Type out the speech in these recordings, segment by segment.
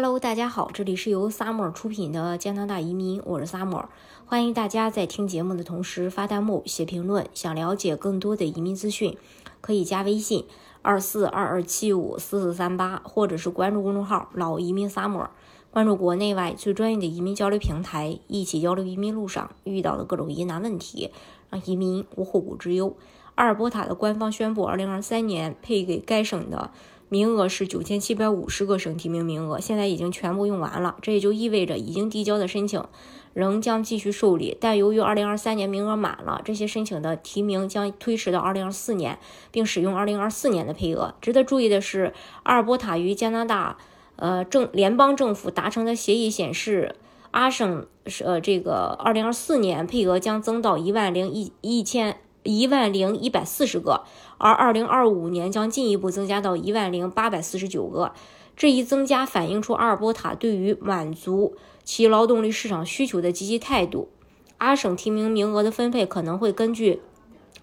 Hello，大家好，这里是由 Summer 出品的加拿大移民，我是 Summer，欢迎大家在听节目的同时发弹幕、写评论。想了解更多的移民资讯，可以加微信二四二二七五四四三八，或者是关注公众号“老移民 Summer”，关注国内外最专业的移民交流平台，一起交流移民路上遇到的各种疑难问题，让移民无后顾之忧。阿尔伯塔的官方宣布，二零二三年配给该省的。名额是九千七百五十个省提名名额，现在已经全部用完了。这也就意味着已经递交的申请仍将继续受理，但由于二零二三年名额满了，这些申请的提名将推迟到二零二四年，并使用二零二四年的配额。值得注意的是，阿尔伯塔与加拿大呃政联邦政府达成的协议显示，阿省是呃这个二零二四年配额将增到一万零一一千。一万零一百四十个，而二零二五年将进一步增加到一万零八百四十九个。这一增加反映出阿尔伯塔对于满足其劳动力市场需求的积极态度。阿省提名名额的分配可能会根据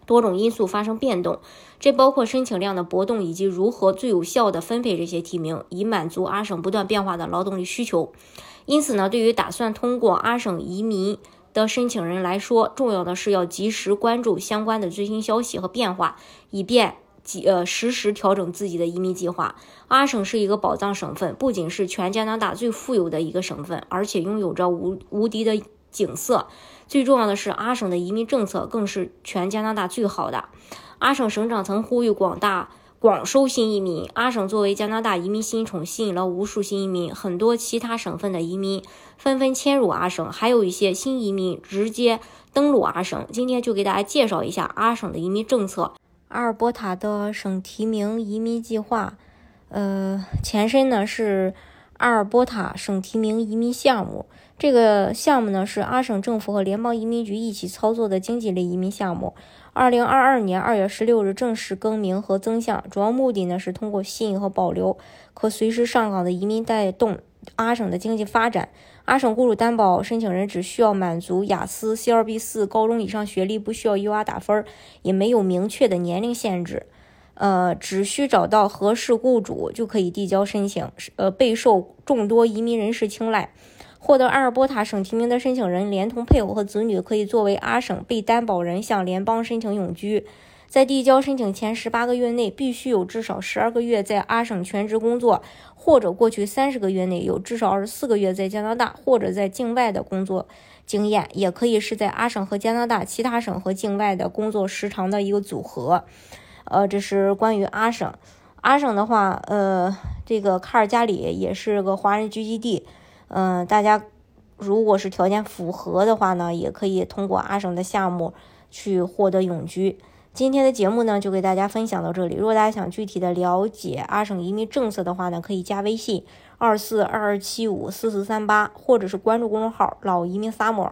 多种因素发生变动，这包括申请量的波动以及如何最有效地分配这些提名，以满足阿省不断变化的劳动力需求。因此呢，对于打算通过阿省移民，的申请人来说，重要的是要及时关注相关的最新消息和变化，以便及呃实时调整自己的移民计划。阿省是一个宝藏省份，不仅是全加拿大最富有的一个省份，而且拥有着无无敌的景色。最重要的是，阿省的移民政策更是全加拿大最好的。阿省省长曾呼吁广大。广收新移民，阿省作为加拿大移民新宠，吸引了无数新移民。很多其他省份的移民纷纷迁入阿省，还有一些新移民直接登陆阿省。今天就给大家介绍一下阿省的移民政策。阿尔伯塔的省提名移民计划，呃，前身呢是阿尔伯塔省提名移民项目。这个项目呢是阿省政府和联邦移民局一起操作的经济类移民项目。二零二二年二月十六日正式更名和增项，主要目的呢是通过吸引和保留可随时上岗的移民，带动阿省的经济发展。阿省雇主担保申请人只需要满足雅思 C 二 B 四高中以上学历，不需要 UR 打分，也没有明确的年龄限制。呃，只需找到合适雇主就可以递交申请，呃，备受众多移民人士青睐。获得阿尔伯塔省提名的申请人，连同配偶和子女，可以作为阿省被担保人向联邦申请永居。在递交申请前十八个月内，必须有至少十二个月在阿省全职工作，或者过去三十个月内有至少二十四个月在加拿大或者在境外的工作经验，也可以是在阿省和加拿大其他省和境外的工作时长的一个组合。呃，这是关于阿省。阿省的话，呃，这个卡尔加里也是个华人聚集地。嗯，大家如果是条件符合的话呢，也可以通过阿省的项目去获得永居。今天的节目呢，就给大家分享到这里。如果大家想具体的了解阿省移民政策的话呢，可以加微信二四二二七五四四三八，或者是关注公众号“老移民萨摩